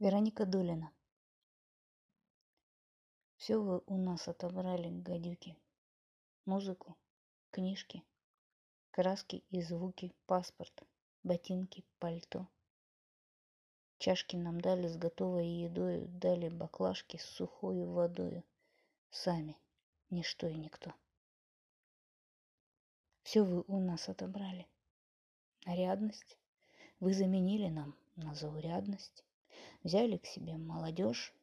Вероника Долина. Все вы у нас отобрали, гадюки. Музыку, книжки, краски и звуки, паспорт, ботинки, пальто. Чашки нам дали с готовой едой, дали баклажки с сухой водой. Сами, ничто и никто. Все вы у нас отобрали. Нарядность вы заменили нам на заурядность. Взяли к себе молодежь,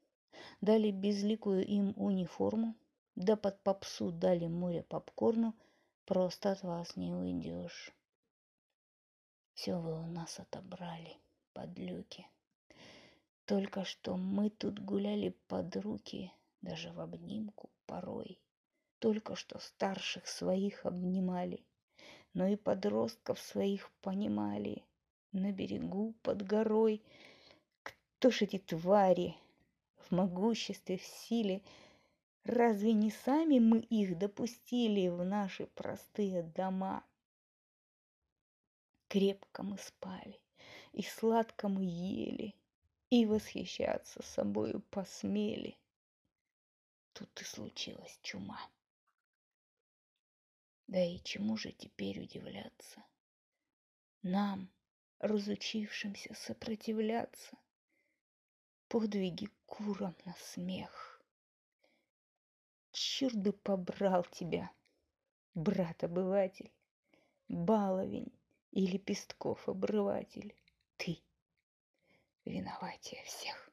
дали безликую им униформу, да под попсу дали море попкорну, просто от вас не уйдешь. Все вы у нас отобрали, подлюки. Только что мы тут гуляли под руки, даже в обнимку порой. Только что старших своих обнимали, но и подростков своих понимали. На берегу под горой – кто ж эти твари в могуществе, в силе? Разве не сами мы их допустили в наши простые дома? Крепко мы спали, и сладко мы ели, и восхищаться собою посмели. Тут и случилась чума. Да и чему же теперь удивляться? Нам, разучившимся сопротивляться, подвиги курам на смех. Черт бы побрал тебя, брат-обыватель, баловень и лепестков обрыватель. Ты виноватее всех.